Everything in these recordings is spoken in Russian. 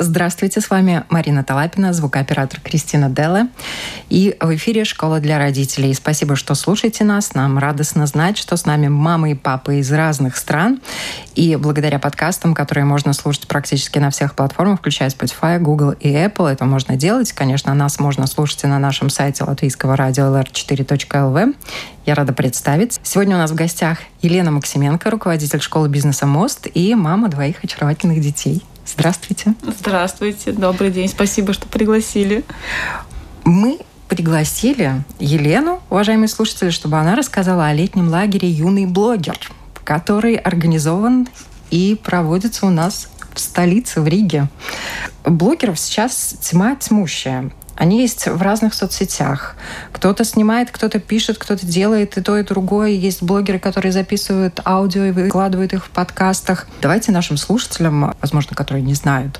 Здравствуйте, с вами Марина Талапина, звукооператор Кристина Делла. И в эфире «Школа для родителей». Спасибо, что слушаете нас. Нам радостно знать, что с нами мамы и папы из разных стран. И благодаря подкастам, которые можно слушать практически на всех платформах, включая Spotify, Google и Apple, это можно делать. Конечно, нас можно слушать и на нашем сайте латвийского радио lr4.lv. Я рада представить. Сегодня у нас в гостях Елена Максименко, руководитель школы бизнеса «Мост» и мама двоих очаровательных детей. Здравствуйте. Здравствуйте, добрый день, спасибо, что пригласили. Мы пригласили Елену, уважаемые слушатели, чтобы она рассказала о летнем лагере «Юный блогер», который организован и проводится у нас в столице, в Риге. Блогеров сейчас тьма тьмущая. Они есть в разных соцсетях. Кто-то снимает, кто-то пишет, кто-то делает и то, и другое. Есть блогеры, которые записывают аудио и выкладывают их в подкастах. Давайте нашим слушателям, возможно, которые не знают,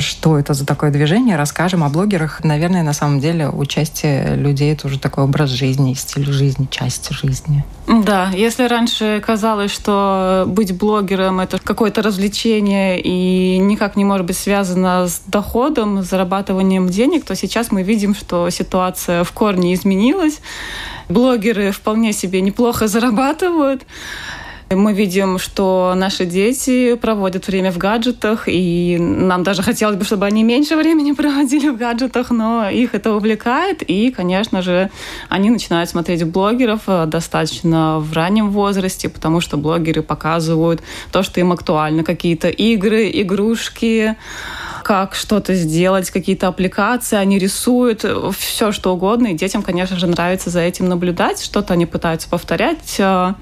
что это за такое движение, расскажем о блогерах. Наверное, на самом деле участие людей — это уже такой образ жизни, стиль жизни, часть жизни. Да, если раньше казалось, что быть блогером — это какое-то развлечение и никак не может быть связано с доходом, с зарабатыванием денег, то сейчас мы видим, что ситуация в корне изменилась. Блогеры вполне себе неплохо зарабатывают. Мы видим, что наши дети проводят время в гаджетах, и нам даже хотелось бы, чтобы они меньше времени проводили в гаджетах, но их это увлекает, и, конечно же, они начинают смотреть блогеров э, достаточно в раннем возрасте, потому что блогеры показывают то, что им актуально, какие-то игры, игрушки, как что-то сделать, какие-то аппликации, они рисуют все, что угодно, и детям, конечно же, нравится за этим наблюдать, что-то они пытаются повторять, э,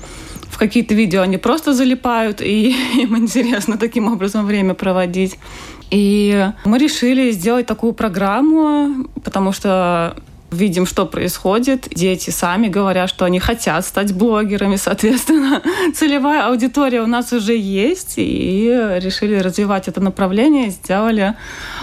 в какие-то видео они просто залипают, и им интересно таким образом время проводить. И мы решили сделать такую программу, потому что видим, что происходит. Дети сами говорят, что они хотят стать блогерами, соответственно, целевая аудитория у нас уже есть, и решили развивать это направление, сделали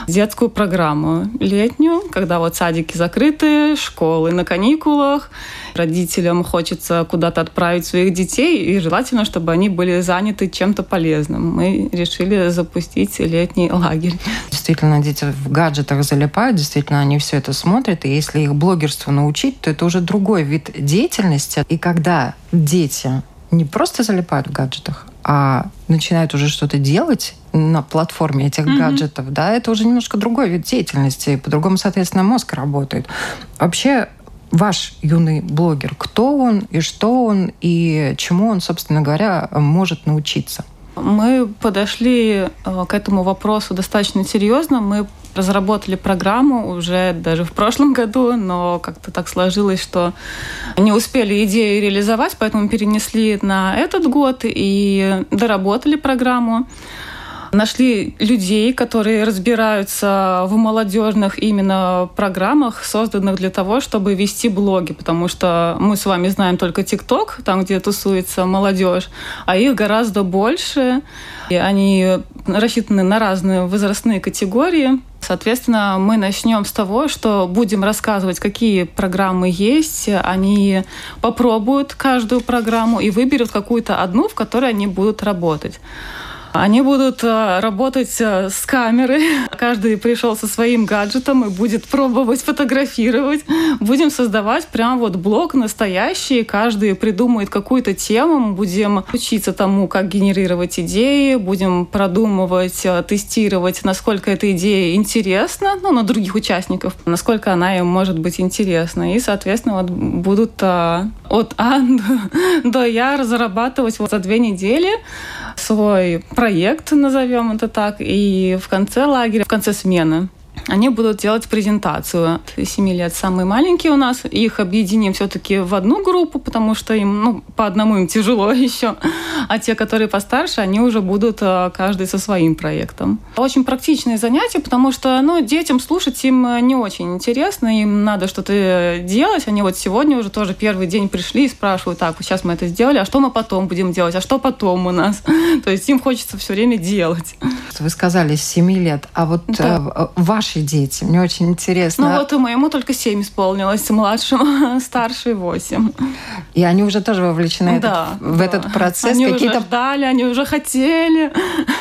детскую программу летнюю, когда вот садики закрыты, школы на каникулах, родителям хочется куда-то отправить своих детей, и желательно, чтобы они были заняты чем-то полезным. Мы решили запустить летний лагерь. Действительно, дети в гаджетах залипают, действительно, они все это смотрят, и если их блогерству научить, то это уже другой вид деятельности. И когда дети не просто залипают в гаджетах, а начинают уже что-то делать на платформе этих mm-hmm. гаджетов, да, это уже немножко другой вид деятельности, по-другому, соответственно, мозг работает. Вообще, ваш юный блогер, кто он и что он, и чему он, собственно говоря, может научиться? Мы подошли э, к этому вопросу достаточно серьезно. Мы разработали программу уже даже в прошлом году, но как-то так сложилось, что не успели идею реализовать, поэтому перенесли на этот год и доработали программу нашли людей, которые разбираются в молодежных именно программах, созданных для того, чтобы вести блоги, потому что мы с вами знаем только ТикТок, там, где тусуется молодежь, а их гораздо больше, и они рассчитаны на разные возрастные категории. Соответственно, мы начнем с того, что будем рассказывать, какие программы есть. Они попробуют каждую программу и выберут какую-то одну, в которой они будут работать. Они будут э, работать э, с камерой. Каждый пришел со своим гаджетом и будет пробовать фотографировать. Будем создавать прям вот блог настоящий. Каждый придумает какую-то тему. Мы будем учиться тому, как генерировать идеи. Будем продумывать, э, тестировать, насколько эта идея интересна, ну, на других участников, насколько она им может быть интересна. И, соответственно, вот будут от А до Я разрабатывать вот за две недели свой проект, назовем это так, и в конце лагеря, в конце смены они будут делать презентацию. 7 лет самые маленькие у нас. Их объединим все-таки в одну группу, потому что им, ну, по одному им тяжело еще. А те, которые постарше, они уже будут э, каждый со своим проектом. Очень практичные занятия, потому что, ну, детям слушать им э, не очень интересно, им надо что-то делать. Они вот сегодня уже тоже первый день пришли и спрашивают, так, сейчас мы это сделали, а что мы потом будем делать, а что потом у нас? То есть им хочется все время делать. Вы сказали 7 лет, а вот да. э, ваш ваши дети? Мне очень интересно. Ну вот и моему только 7 исполнилось, младшему, старший 8. И они уже тоже вовлечены да, этот, в да. этот процесс? Они какие-то... уже ждали, они уже хотели.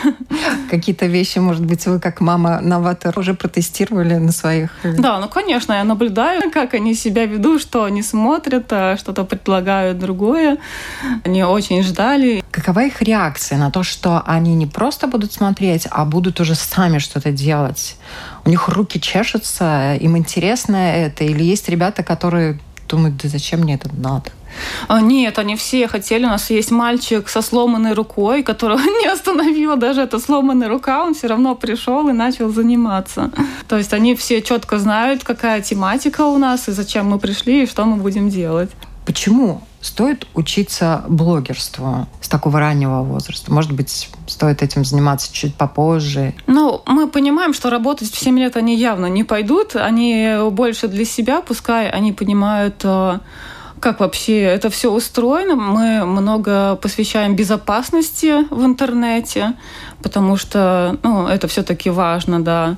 Какие-то вещи, может быть, вы как мама новатор уже протестировали на своих? Да, ну конечно, я наблюдаю, как они себя ведут, что они смотрят, а что-то предлагают другое. Они очень ждали. Какова их реакция на то, что они не просто будут смотреть, а будут уже сами что-то делать? У них руки чешутся, им интересно это? Или есть ребята, которые думают, да зачем мне это надо? А, нет, они все хотели. У нас есть мальчик со сломанной рукой, которого не остановила даже эта сломанная рука. Он все равно пришел и начал заниматься. То есть они все четко знают, какая тематика у нас и зачем мы пришли и что мы будем делать. Почему стоит учиться блогерству с такого раннего возраста? Может быть, стоит этим заниматься чуть попозже? Ну, мы понимаем, что работать в 7 лет они явно не пойдут. Они больше для себя, пускай они понимают э, как вообще это все устроено. Мы много посвящаем безопасности в интернете, потому что ну, это все-таки важно, да.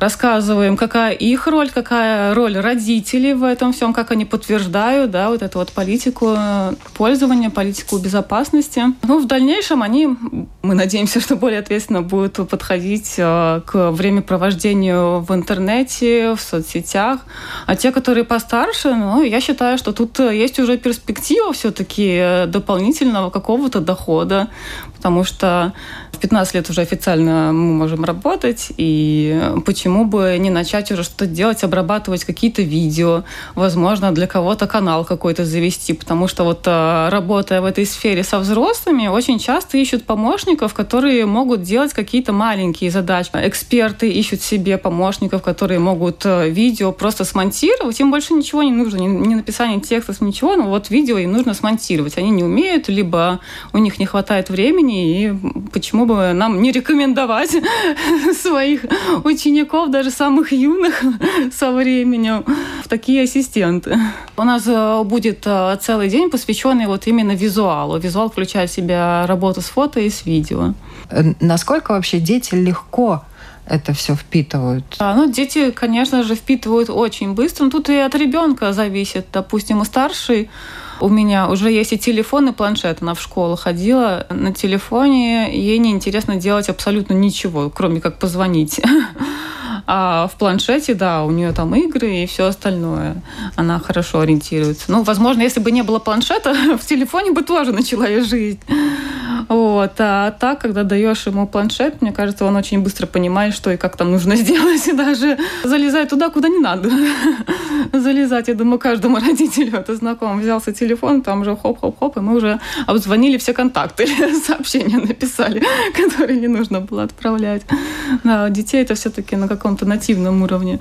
Рассказываем, какая их роль, какая роль родителей в этом всем, как они подтверждают, да, вот эту вот политику пользования, политику безопасности. Ну, в дальнейшем они, мы надеемся, что более ответственно будут подходить э, к времяпровождению в интернете, в соцсетях. А те, которые постарше, ну, я считаю, что тут есть уже перспектива все-таки э, дополнительного какого-то дохода, потому что в 15 лет уже официально мы можем работать, и почему бы не начать уже что-то делать, обрабатывать какие-то видео, возможно, для кого-то канал какой-то завести, потому что вот э, работая в этой сфере со взрослыми, очень часто ищут помощников, которые могут делать какие-то маленькие задачи. Эксперты ищут себе помощников, которые могут э, видео просто смонтировать, им больше ничего не нужно, ни написание текстов, ничего, но вот видео им нужно смонтировать. Они не умеют, либо у них не хватает времени, и почему бы нам не рекомендовать своих учеников, даже самых юных со временем, в такие ассистенты. У нас э, будет э, целый день, посвященный вот именно визуалу. Визуал включает в себя работу с фото и с видео. Э, насколько вообще дети легко это все впитывают? А, ну, дети, конечно же, впитывают очень быстро. Но тут и от ребенка зависит. Допустим, и старший у меня уже есть и телефон, и планшет. Она в школу ходила на телефоне. Ей не интересно делать абсолютно ничего, кроме как позвонить. А в планшете, да, у нее там игры и все остальное. Она хорошо ориентируется. Ну, возможно, если бы не было планшета, в телефоне бы тоже начала я жить. Вот. А так, когда даешь ему планшет, мне кажется, он очень быстро понимает, что и как там нужно сделать. И даже залезает туда, куда не надо. Залезать, я думаю, каждому родителю это знакомо. Взялся телефон, там уже хоп-хоп-хоп, и мы уже обзвонили все контакты, сообщения написали, которые не нужно было отправлять. Да, детей это все-таки на каком-то нативном уровне.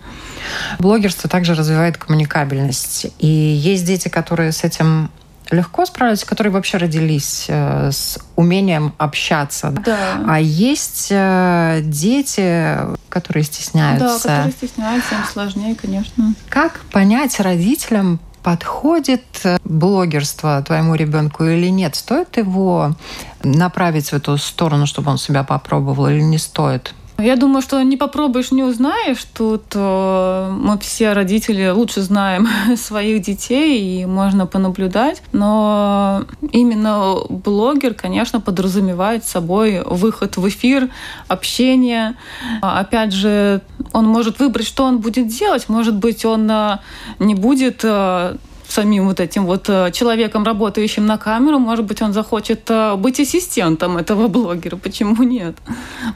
Блогерство также развивает коммуникабельность. И есть дети, которые с этим легко справляются, которые вообще родились э, с умением общаться. Да. А есть э, дети, которые стесняются. Да, которые стесняются, им сложнее, конечно. Как понять родителям, подходит э, блогерство твоему ребенку или нет? Стоит его направить в эту сторону, чтобы он себя попробовал, или не стоит? Я думаю, что не попробуешь, не узнаешь. Тут э, мы все родители лучше знаем своих детей, и можно понаблюдать. Но именно блогер, конечно, подразумевает собой выход в эфир, общение. Опять же, он может выбрать, что он будет делать. Может быть, он э, не будет э, самим вот этим вот э, человеком, работающим на камеру, может быть, он захочет э, быть ассистентом этого блогера. Почему нет?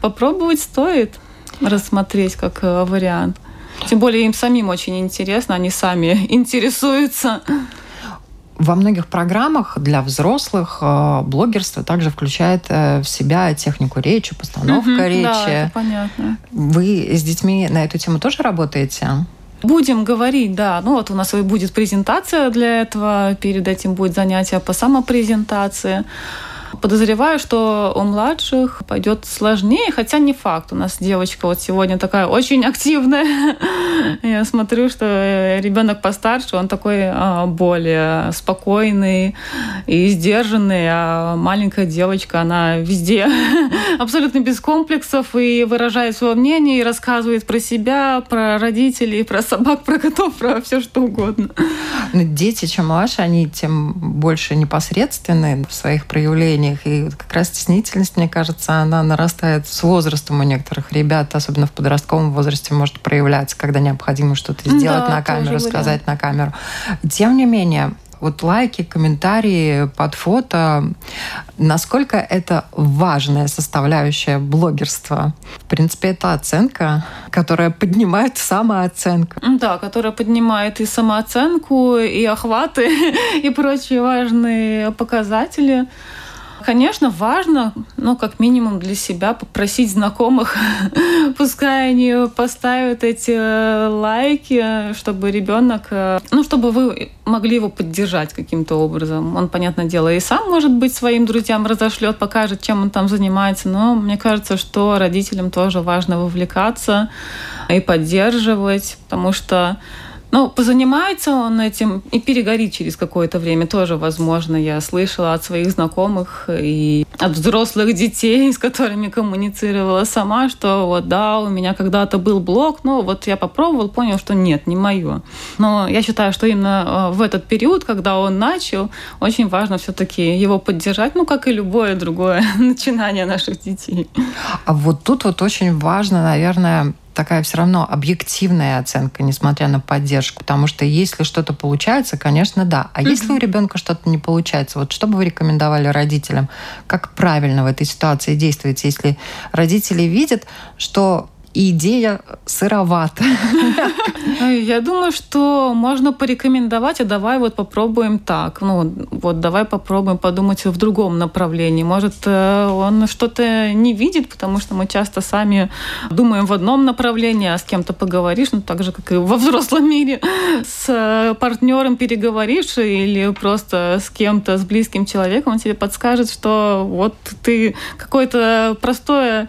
Попробовать стоит рассмотреть как э, вариант. Тем более им самим очень интересно, они сами интересуются. Во многих программах для взрослых блогерство также включает в себя технику речи, постановка угу, речи. Да, это понятно. Вы с детьми на эту тему тоже работаете? Будем говорить, да. Ну вот у нас будет презентация для этого, перед этим будет занятие по самопрезентации. Подозреваю, что у младших пойдет сложнее, хотя не факт. У нас девочка вот сегодня такая очень активная. Я смотрю, что ребенок постарше, он такой а, более спокойный и сдержанный, а маленькая девочка, она везде абсолютно без комплексов и выражает свое мнение, и рассказывает про себя, про родителей, про собак, про котов, про все что угодно. Но дети, чем младше, они тем больше непосредственны в своих проявлениях. И как раз стеснительность, мне кажется, она нарастает с возрастом у некоторых ребят, особенно в подростковом возрасте, может проявляться, когда необходимо что-то сделать да, на камеру, сказать на камеру. Тем не менее, вот лайки, комментарии под фото, насколько это важная составляющая блогерства? В принципе, это оценка, которая поднимает самооценку. Да, которая поднимает и самооценку, и охваты, и прочие важные показатели конечно, важно, ну, как минимум для себя попросить знакомых, пускай они поставят эти э, лайки, чтобы ребенок, э, ну, чтобы вы могли его поддержать каким-то образом. Он, понятное дело, и сам, может быть, своим друзьям разошлет, покажет, чем он там занимается, но мне кажется, что родителям тоже важно вовлекаться и поддерживать, потому что ну, позанимается он этим и перегорит через какое-то время тоже, возможно. Я слышала от своих знакомых и от взрослых детей, с которыми коммуницировала сама, что вот да, у меня когда-то был блог, но вот я попробовал, понял, что нет, не мое. Но я считаю, что именно э, в этот период, когда он начал, очень важно все-таки его поддержать, ну, как и любое другое начинание наших детей. А вот тут вот очень важно, наверное, такая все равно объективная оценка, несмотря на поддержку. Потому что если что-то получается, конечно, да. А mm-hmm. если у ребенка что-то не получается, вот что бы вы рекомендовали родителям? Как правильно в этой ситуации действовать, если родители видят, что идея сыровата. Я думаю, что можно порекомендовать, а давай вот попробуем так. Ну, вот давай попробуем подумать в другом направлении. Может, э, он что-то не видит, потому что мы часто сами думаем в одном направлении, а с кем-то поговоришь, ну, так же, как и во взрослом мире, с партнером переговоришь или просто с кем-то, с близким человеком, он тебе подскажет, что вот ты какое-то простое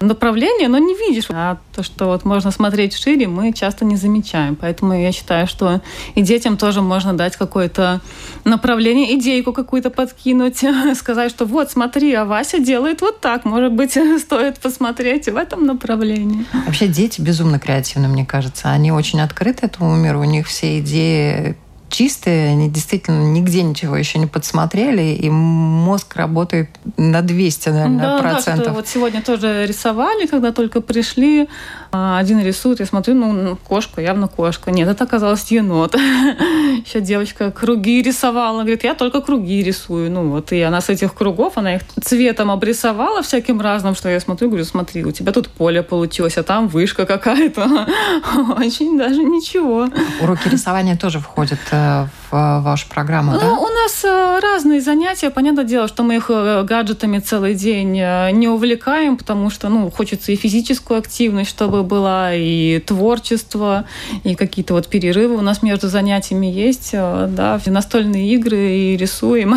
направление, но не видишь. А то, что вот можно смотреть шире, мы часто не замечаем. Поэтому я считаю, что и детям тоже можно дать какое-то направление, идейку какую-то подкинуть, сказать, что вот, смотри, а Вася делает вот так. Может быть, стоит посмотреть в этом направлении. Вообще дети безумно креативны, мне кажется. Они очень открыты этому миру. У них все идеи чистые, они действительно нигде ничего еще не подсмотрели, и мозг работает на 200, наверное, да, процентов. Да, вот сегодня тоже рисовали, когда только пришли, один рисует, я смотрю, ну, кошка, явно кошка. Нет, это оказалось енот. Еще девочка круги рисовала. Говорит, я только круги рисую. Ну вот, и она с этих кругов, она их цветом обрисовала всяким разным, что я смотрю, говорю, смотри, у тебя тут поле получилось, а там вышка какая-то. Очень даже ничего. Уроки рисования тоже входят э, в вашу программу, да? Ну, у нас э, разные занятия. Понятное дело, что мы их э, гаджетами целый день не увлекаем, потому что, ну, хочется и физическую активность, чтобы была, и творчество, и какие-то вот перерывы у нас между занятиями есть, э, да, настольные игры и рисуем.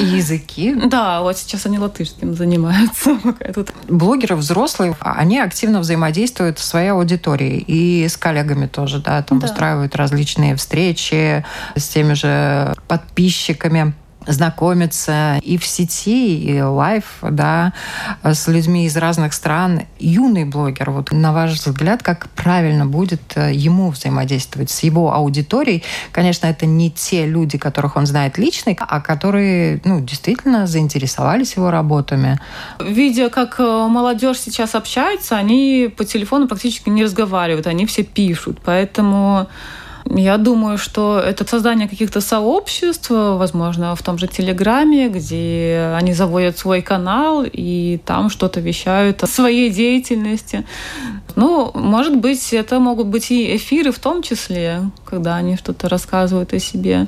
И языки? Да, вот сейчас они латышским занимаются. тут. Блогеры взрослые, они активно взаимодействуют со своей аудиторией и с коллегами тоже, да, там да. устраивают различные встречи с теми же подписчиками знакомиться и в сети, и live, да, с людьми из разных стран. Юный блогер, вот на ваш взгляд, как правильно будет э, ему взаимодействовать с его аудиторией? Конечно, это не те люди, которых он знает лично, а которые, ну, действительно заинтересовались его работами. Видя, как э, молодежь сейчас общается, они по телефону практически не разговаривают, они все пишут, поэтому я думаю, что это создание каких-то сообществ, возможно, в том же Телеграме, где они заводят свой канал и там что-то вещают о своей деятельности. Ну, может быть, это могут быть и эфиры в том числе, когда они что-то рассказывают о себе.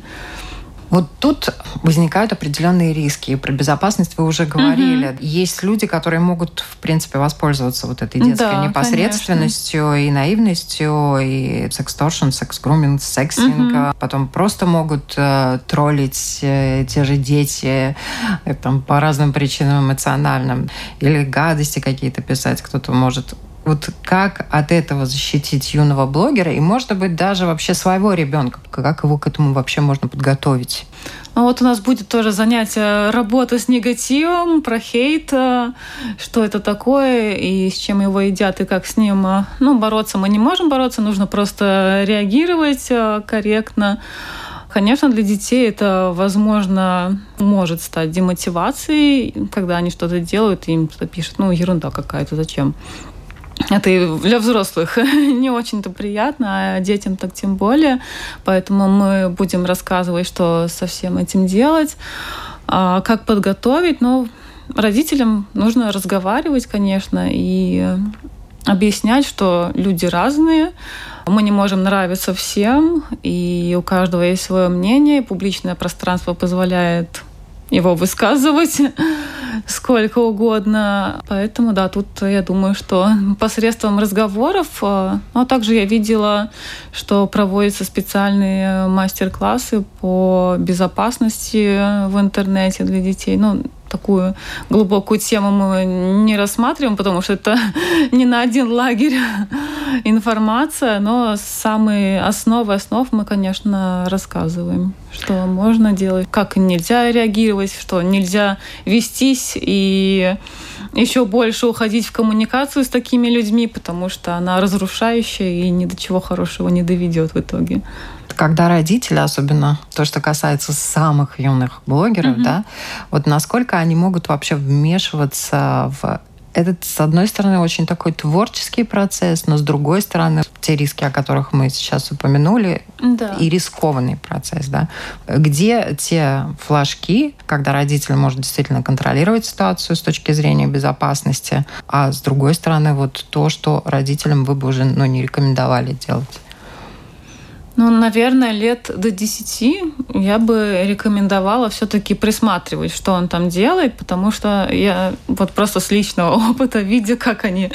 Вот тут возникают определенные риски. И про безопасность вы уже говорили. Угу. Есть люди, которые могут, в принципе, воспользоваться вот этой детской да, непосредственностью конечно. и наивностью, и сексторшн, секс-груминг, сексинг. Угу. Потом просто могут э, троллить э, те же дети э, там, по разным причинам эмоциональным. Или гадости какие-то писать кто-то может вот как от этого защитить юного блогера и, может быть, даже вообще своего ребенка? Как его к этому вообще можно подготовить? Ну вот у нас будет тоже занятие работы с негативом, про хейт, э, что это такое и с чем его едят и как с ним э, ну, бороться. Мы не можем бороться, нужно просто реагировать э, корректно. Конечно, для детей это, возможно, может стать демотивацией, когда они что-то делают, и им пишут, ну, ерунда какая-то, зачем? Это и для взрослых не очень-то приятно, а детям так тем более. Поэтому мы будем рассказывать, что со всем этим делать, а как подготовить. Но родителям нужно разговаривать, конечно, и объяснять, что люди разные, мы не можем нравиться всем, и у каждого есть свое мнение, публичное пространство позволяет его высказывать сколько угодно. Поэтому, да, тут я думаю, что посредством разговоров, э, но также я видела, что проводятся специальные мастер-классы по безопасности в интернете для детей. Ну, такую глубокую тему мы не рассматриваем, потому что это не на один лагерь информация, но самые основы основ мы, конечно, рассказываем, что можно делать, как нельзя реагировать, что нельзя вестись и еще больше уходить в коммуникацию с такими людьми, потому что она разрушающая и ни до чего хорошего не доведет в итоге когда родители, особенно то, что касается самых юных блогеров, mm-hmm. да, вот насколько они могут вообще вмешиваться в этот, с одной стороны, очень такой творческий процесс, но с другой стороны, те риски, о которых мы сейчас упомянули, да. и рискованный процесс, да. Где те флажки, когда родитель может действительно контролировать ситуацию с точки зрения безопасности, а с другой стороны, вот то, что родителям вы бы уже ну, не рекомендовали делать? Ну, наверное, лет до 10 я бы рекомендовала все-таки присматривать, что он там делает, потому что я вот просто с личного опыта, видя, как они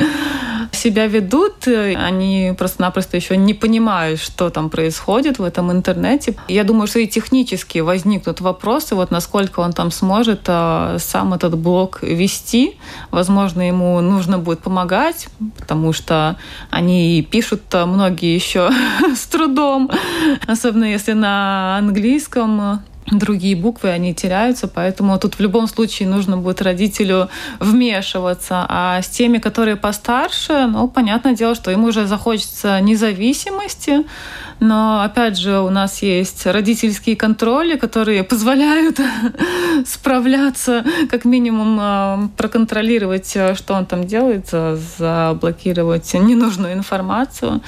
себя ведут, они просто-напросто еще не понимают, что там происходит в этом интернете. Я думаю, что и технически возникнут вопросы, вот насколько он там сможет а, сам этот блог вести. Возможно, ему нужно будет помогать, потому что они пишут многие еще с трудом, особенно если на английском другие буквы, они теряются, поэтому тут в любом случае нужно будет родителю вмешиваться. А с теми, которые постарше, ну, понятное дело, что им уже захочется независимости, но, опять же, у нас есть родительские контроли, которые позволяют справляться, как минимум а, проконтролировать, что он там делает, заблокировать ненужную информацию.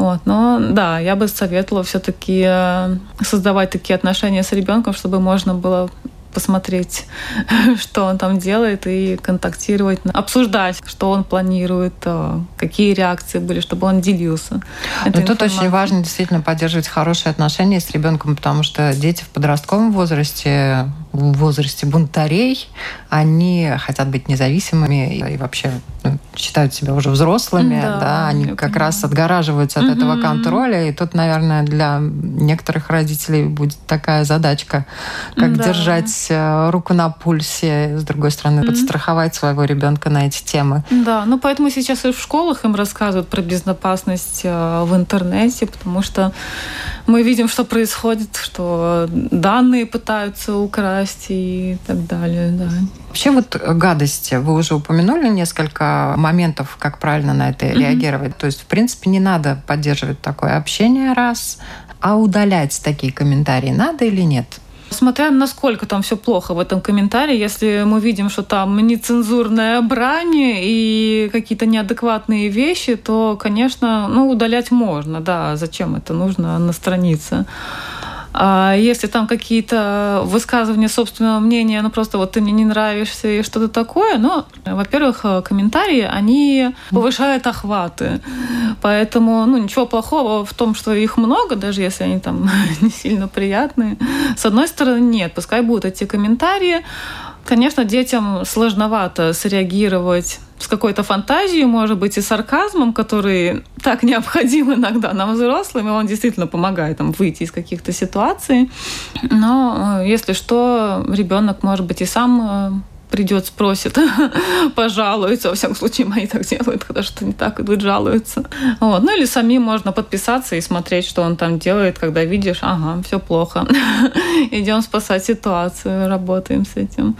Вот. Но да, я бы советовала все-таки э, создавать такие отношения с ребенком, чтобы можно было посмотреть, что он там делает, и контактировать, обсуждать, что он планирует, э, какие реакции были, чтобы он делился. Но тут очень важно действительно поддерживать хорошие отношения с ребенком, потому что дети в подростковом возрасте, в возрасте бунтарей, они хотят быть независимыми и вообще ну, считают себя уже взрослыми, да, да они как понимаю. раз отгораживаются от mm-hmm. этого контроля, и тут, наверное, для некоторых родителей будет такая задачка, как да. держать э, руку на пульсе, с другой стороны, mm-hmm. подстраховать своего ребенка на эти темы. Да, ну поэтому сейчас и в школах им рассказывают про безопасность э, в интернете, потому что мы видим, что происходит, что данные пытаются украсть и так далее. Да. Вообще вот гадости, вы уже упомянули несколько моментов, как правильно на это mm-hmm. реагировать. То есть, в принципе, не надо поддерживать такое общение раз, а удалять такие комментарии надо или нет? Смотря насколько там все плохо в этом комментарии, если мы видим, что там нецензурная брань и какие-то неадекватные вещи, то, конечно, ну, удалять можно, да, зачем это нужно на странице. А если там какие-то высказывания собственного мнения, ну просто вот ты мне не нравишься и что-то такое, ну, во-первых, комментарии, они повышают охваты. Поэтому, ну, ничего плохого в том, что их много, даже если они там не сильно приятные. С одной стороны, нет, пускай будут эти комментарии. Конечно, детям сложновато среагировать с какой-то фантазией, может быть, и сарказмом, который так необходим иногда нам взрослым, и он действительно помогает там, выйти из каких-то ситуаций. Но э, если что, ребенок, может быть, и сам э, придет, спросит, пожалуется. Во всяком случае, мои так делают, когда что не так идут, жалуются. Вот. Ну или самим можно подписаться и смотреть, что он там делает, когда видишь, ага, все плохо. Идем спасать ситуацию, работаем с этим.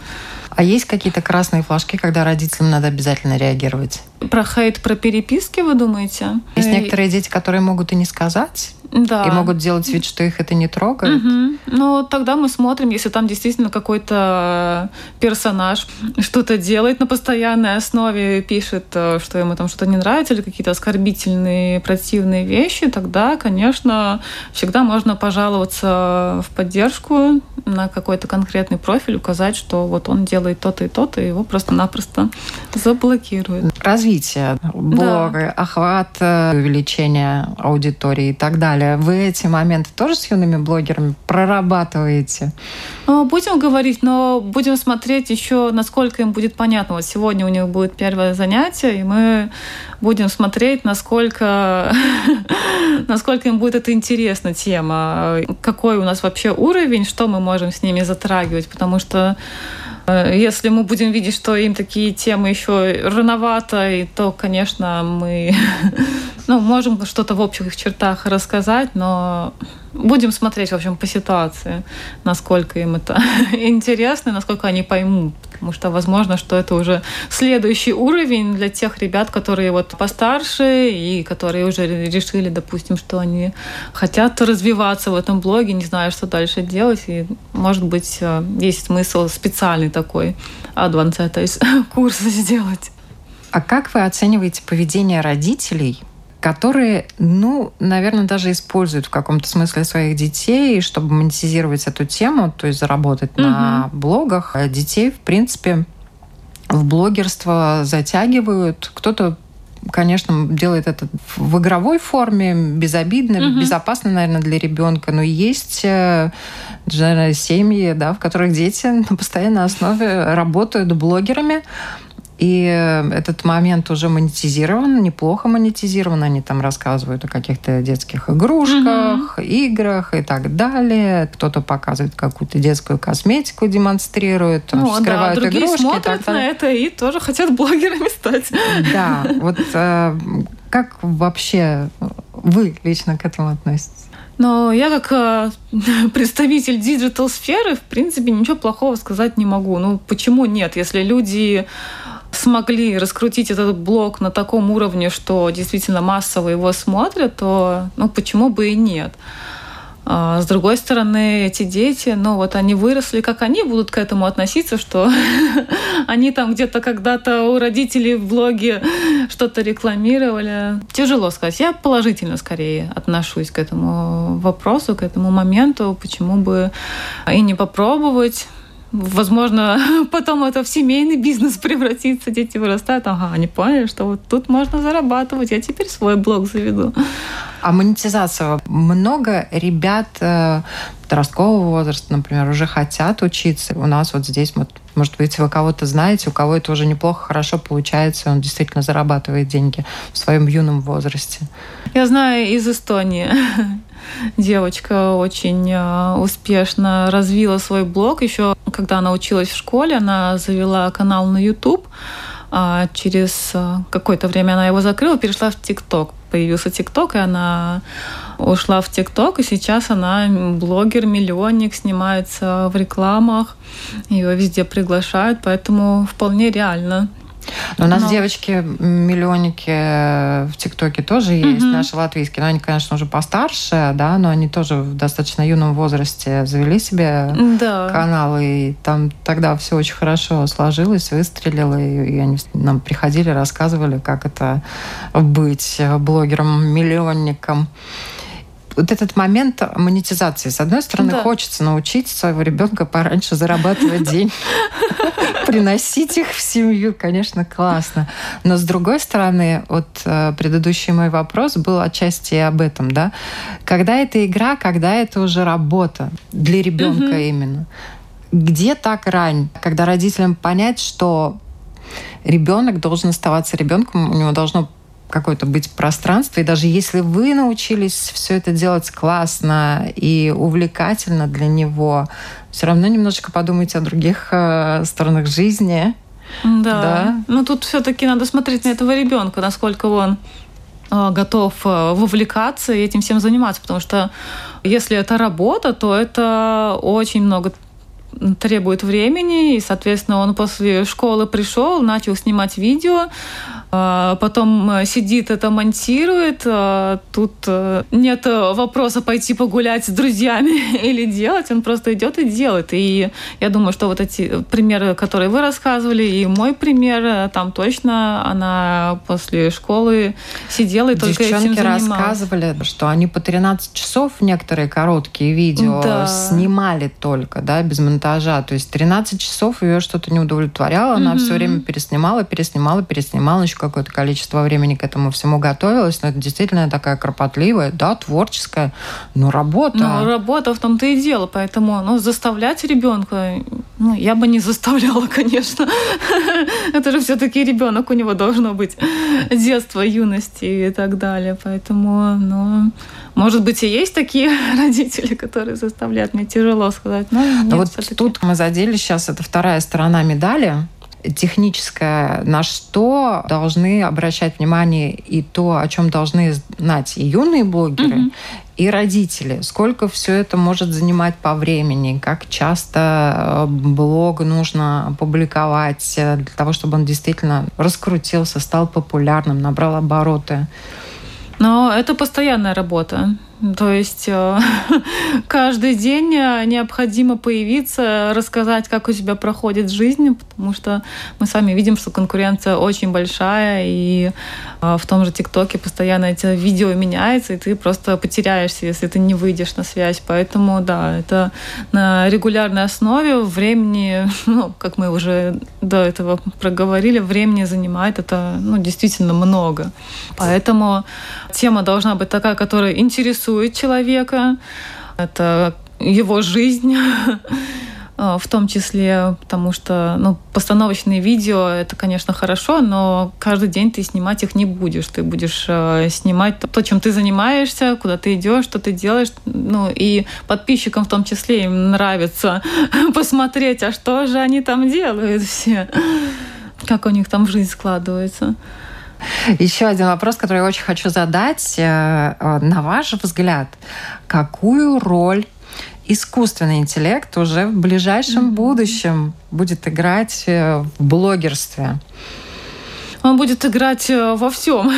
А есть какие-то красные флажки, когда родителям надо обязательно реагировать? Про хейт, про переписки, вы думаете? Есть некоторые дети, которые могут и не сказать, да. И могут делать вид, что их это не трогает. Угу. Ну, тогда мы смотрим, если там действительно какой-то персонаж что-то делает на постоянной основе, пишет, э, что ему там что-то не нравится, или какие-то оскорбительные, противные вещи, тогда, конечно, всегда можно пожаловаться в поддержку на какой-то конкретный профиль, указать, что вот он делает то-то и то-то, и его просто-напросто заблокируют. Развитие блога, да. охват, увеличение аудитории и так далее далее. Вы эти моменты тоже с юными блогерами прорабатываете? Ну, будем говорить, но будем смотреть еще, насколько им будет понятно. Вот сегодня у них будет первое занятие, и мы будем смотреть, насколько, насколько им будет это интересна тема, какой у нас вообще уровень, что мы можем с ними затрагивать, потому что э, если мы будем видеть, что им такие темы еще рановато, то, конечно, мы ну, можем что-то в общих чертах рассказать, но будем смотреть, в общем, по ситуации, насколько им это интересно, насколько они поймут. Потому что, возможно, что это уже следующий уровень для тех ребят, которые вот постарше и которые уже решили, допустим, что они хотят развиваться в этом блоге, не знаю, что дальше делать. И, может быть, э, есть смысл специальный такой advanced курс сделать. А как вы оцениваете поведение родителей которые, ну, наверное, даже используют в каком-то смысле своих детей, чтобы монетизировать эту тему, то есть заработать угу. на блогах. А детей, в принципе, в блогерство затягивают. Кто-то конечно, делает это в игровой форме, безобидно, угу. безопасно, наверное, для ребенка. Но есть э, семьи, да, в которых дети на постоянной основе работают блогерами. И этот момент уже монетизирован, неплохо монетизирован. Они там рассказывают о каких-то детских игрушках, угу. играх и так далее. Кто-то показывает какую-то детскую косметику, демонстрирует, ну, вскрывают да, другие игрушки. смотрят на это и тоже хотят блогерами стать. Да, вот э, как вообще вы лично к этому относитесь? Но я как э, представитель digital -сферы, в принципе, ничего плохого сказать не могу. Ну, почему нет? Если люди смогли раскрутить этот блог на таком уровне, что действительно массово его смотрят, то ну, почему бы и нет? А с другой стороны, эти дети, ну вот они выросли, как они будут к этому относиться, что они там где-то когда-то у родителей в блоге что-то рекламировали. Тяжело сказать. Я положительно скорее отношусь к этому вопросу, к этому моменту. Почему бы и не попробовать? Возможно, потом это в семейный бизнес превратится, дети вырастают, ага, они поняли, что вот тут можно зарабатывать, я теперь свой блог заведу. А монетизация? Много ребят э, подросткового возраста, например, уже хотят учиться. У нас вот здесь, вот, может быть, вы кого-то знаете, у кого это уже неплохо, хорошо получается, он действительно зарабатывает деньги в своем юном возрасте. Я знаю из Эстонии девочка очень э, успешно развила свой блог. Еще когда она училась в школе, она завела канал на YouTube. А через э, какое-то время она его закрыла, перешла в ТикТок. Появился ТикТок, и она ушла в ТикТок, и сейчас она блогер, миллионник, снимается в рекламах, ее везде приглашают, поэтому вполне реально. Но у нас но... девочки-миллионники в ТикТоке тоже есть, угу. наши латвийские. Но они, конечно, уже постарше, да, но они тоже в достаточно юном возрасте завели себе да. канал, и там тогда все очень хорошо сложилось, выстрелило, и, и они нам приходили, рассказывали, как это быть блогером-миллионником. Вот этот момент монетизации. С одной стороны, да. хочется научить своего ребенка пораньше зарабатывать деньги, приносить их в семью, конечно, классно. Но с другой стороны, вот э, предыдущий мой вопрос был отчасти об этом, да. Когда это игра, когда это уже работа для ребенка именно. Где так рань, когда родителям понять, что ребенок должен оставаться ребенком, у него должно какое-то быть пространство. И даже если вы научились все это делать классно и увлекательно для него, все равно немножечко подумайте о других э, сторонах жизни. Да. да. Ну тут все-таки надо смотреть на этого ребенка, насколько он э, готов э, вовлекаться и этим всем заниматься, потому что если это работа, то это очень много требует времени, и, соответственно, он после школы пришел, начал снимать видео, потом э, сидит, это монтирует. А, тут э, нет вопроса пойти погулять с друзьями или делать. Он просто идет и делает. И я думаю, что вот эти примеры, которые вы рассказывали, и мой пример, э, там точно она после школы сидела и только Девчонки этим занималась. рассказывали, что они по 13 часов некоторые короткие видео да. снимали только, да, без монтажа. То есть 13 часов ее что-то не удовлетворяло, она mm-hmm. все время переснимала, переснимала, переснимала, еще какое-то количество времени к этому всему готовилась, но это действительно такая кропотливая, да, творческая, но работа. Ну, работа в том-то и дело, поэтому ну, заставлять ребенка, ну, я бы не заставляла, конечно. Это же все-таки ребенок, у него должно быть детство, юность и так далее. Поэтому, ну, может быть, и есть такие родители, которые заставляют. Мне тяжело сказать. Но нет, вот тут мы задели сейчас, это вторая сторона медали техническое, на что должны обращать внимание и то, о чем должны знать и юные блогеры, mm-hmm. и родители. Сколько все это может занимать по времени, как часто э, блог нужно публиковать э, для того, чтобы он действительно раскрутился, стал популярным, набрал обороты. Но это постоянная работа. То есть э, каждый день э, необходимо появиться, рассказать, как у тебя проходит жизнь, потому что мы сами видим, что конкуренция очень большая, и э, в том же ТикТоке постоянно эти видео меняется, и ты просто потеряешься, если ты не выйдешь на связь. Поэтому, да, это на регулярной основе времени, ну, как мы уже до этого проговорили, времени занимает это ну, действительно много. Поэтому тема должна быть такая, которая интересует интересует человека, это его жизнь а, в том числе, потому что ну, постановочные видео это, конечно, хорошо, но каждый день ты снимать их не будешь. Ты будешь э, снимать то, чем ты занимаешься, куда ты идешь, что ты делаешь. Ну и подписчикам в том числе им нравится посмотреть, а что же они там делают все, как у них там жизнь складывается. Еще один вопрос, который я очень хочу задать. Э, э, на ваш взгляд, какую роль искусственный интеллект уже в ближайшем mm-hmm. будущем будет играть э, в блогерстве? Он будет играть во всем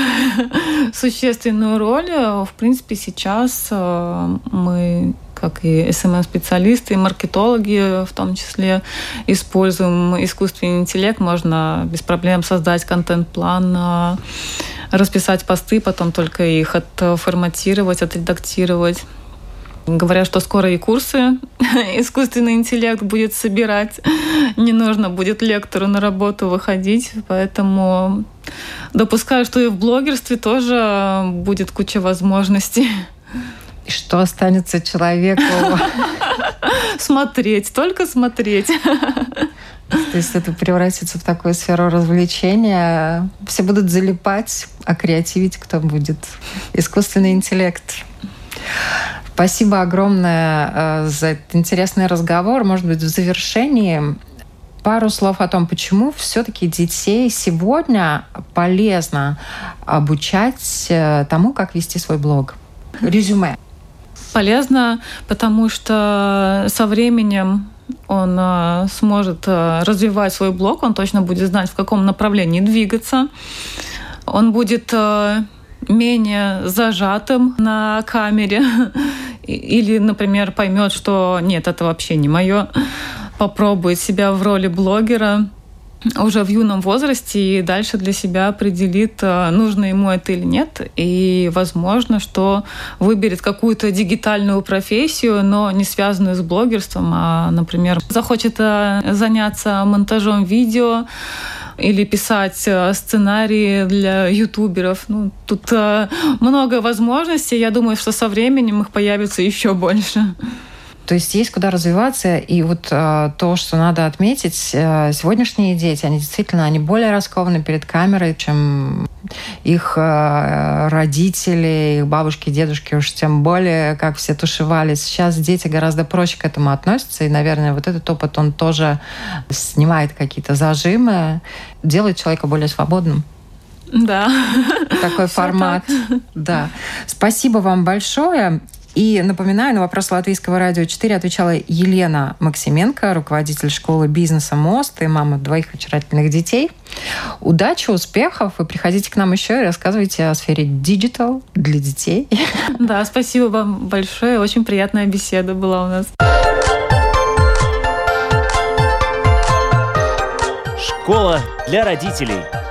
существенную роль. В принципе, сейчас мы как и SMM-специалисты, и маркетологи в том числе, используем искусственный интеллект. Можно без проблем создать контент-план, расписать посты, потом только их отформатировать, отредактировать. Говорят, что скоро и курсы искусственный интеллект будет собирать. Не нужно будет лектору на работу выходить. Поэтому допускаю, что и в блогерстве тоже будет куча возможностей. Что останется человеку? Смотреть, только смотреть. То есть это превратится в такую сферу развлечения. Все будут залипать, а креативить кто будет? Искусственный интеллект. Спасибо огромное э, за этот интересный разговор. Может быть, в завершении пару слов о том, почему все-таки детей сегодня полезно обучать э, тому, как вести свой блог. Резюме полезно, потому что со временем он э, сможет э, развивать свой блог, он точно будет знать, в каком направлении двигаться. Он будет э, менее зажатым на камере. Или, например, поймет, что нет, это вообще не мое. Попробует себя в роли блогера уже в юном возрасте и дальше для себя определит, э, нужно ему это или нет. И возможно, что выберет какую-то дигитальную профессию, но не связанную с блогерством, а, например, захочет э, заняться монтажом видео, или писать э, сценарии для ютуберов. Ну, тут много возможностей. Я думаю, что со временем их появится еще больше. То есть есть куда развиваться, и вот э, то, что надо отметить, э, сегодняшние дети, они действительно, они более раскованы перед камерой, чем их э, родители, их бабушки, дедушки, уж тем более, как все тушевались. Сейчас дети гораздо проще к этому относятся, и, наверное, вот этот опыт, он тоже снимает какие-то зажимы, делает человека более свободным. Да. Такой формат. Да. Спасибо вам большое. И напоминаю, на вопрос Латвийского радио 4 отвечала Елена Максименко, руководитель школы бизнеса «Мост» и мама двоих очаровательных детей. Удачи, успехов, и приходите к нам еще и рассказывайте о сфере digital для детей. Да, спасибо вам большое. Очень приятная беседа была у нас. Школа для родителей.